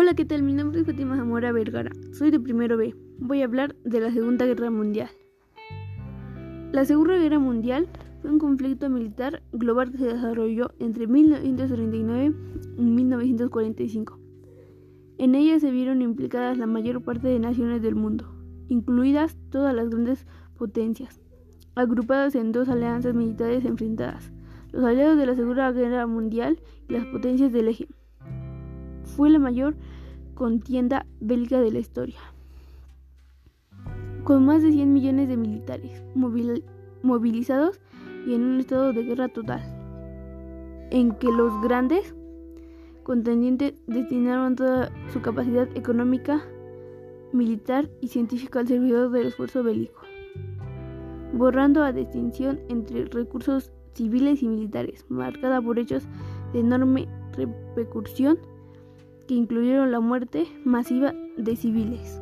Hola, ¿qué tal? Mi nombre es Fátima Zamora Vergara. Soy de primero B. Voy a hablar de la Segunda Guerra Mundial. La Segunda Guerra Mundial fue un conflicto militar global que se desarrolló entre 1939 y 1945. En ella se vieron implicadas la mayor parte de naciones del mundo, incluidas todas las grandes potencias, agrupadas en dos alianzas militares enfrentadas, los aliados de la Segunda Guerra Mundial y las potencias del eje fue la mayor contienda bélica de la historia, con más de 100 millones de militares movilizados y en un estado de guerra total, en que los grandes contendientes destinaron toda su capacidad económica, militar y científica al servidor del esfuerzo bélico, borrando a distinción entre recursos civiles y militares, marcada por hechos de enorme repercusión que incluyeron la muerte masiva de civiles.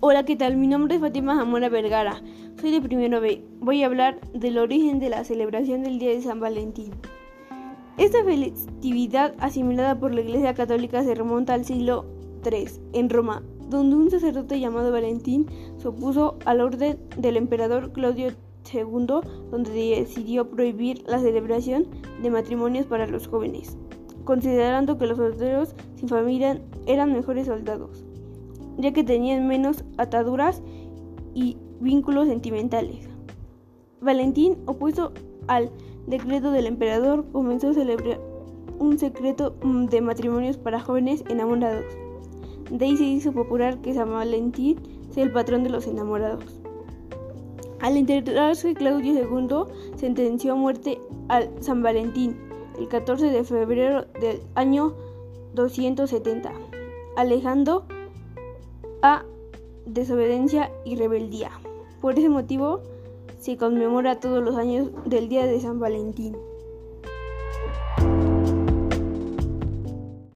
Hola, ¿qué tal? Mi nombre es Fátima Zamora Vergara. Soy de primero B. Voy a hablar del origen de la celebración del Día de San Valentín. Esta festividad asimilada por la Iglesia Católica se remonta al siglo III en Roma, donde un sacerdote llamado Valentín se opuso al orden del emperador Claudio II, donde decidió prohibir la celebración de matrimonios para los jóvenes, considerando que los solteros sin familia eran mejores soldados, ya que tenían menos ataduras y vínculos sentimentales. Valentín, opuesto al decreto del emperador, comenzó a celebrar un secreto mm, de matrimonios para jóvenes enamorados. Se hizo popular que San Valentín sea el patrón de los enamorados. Al enterarse Claudio II sentenció a muerte al San Valentín el 14 de febrero del año 270, alejando a desobediencia y rebeldía. Por ese motivo se conmemora todos los años del Día de San Valentín.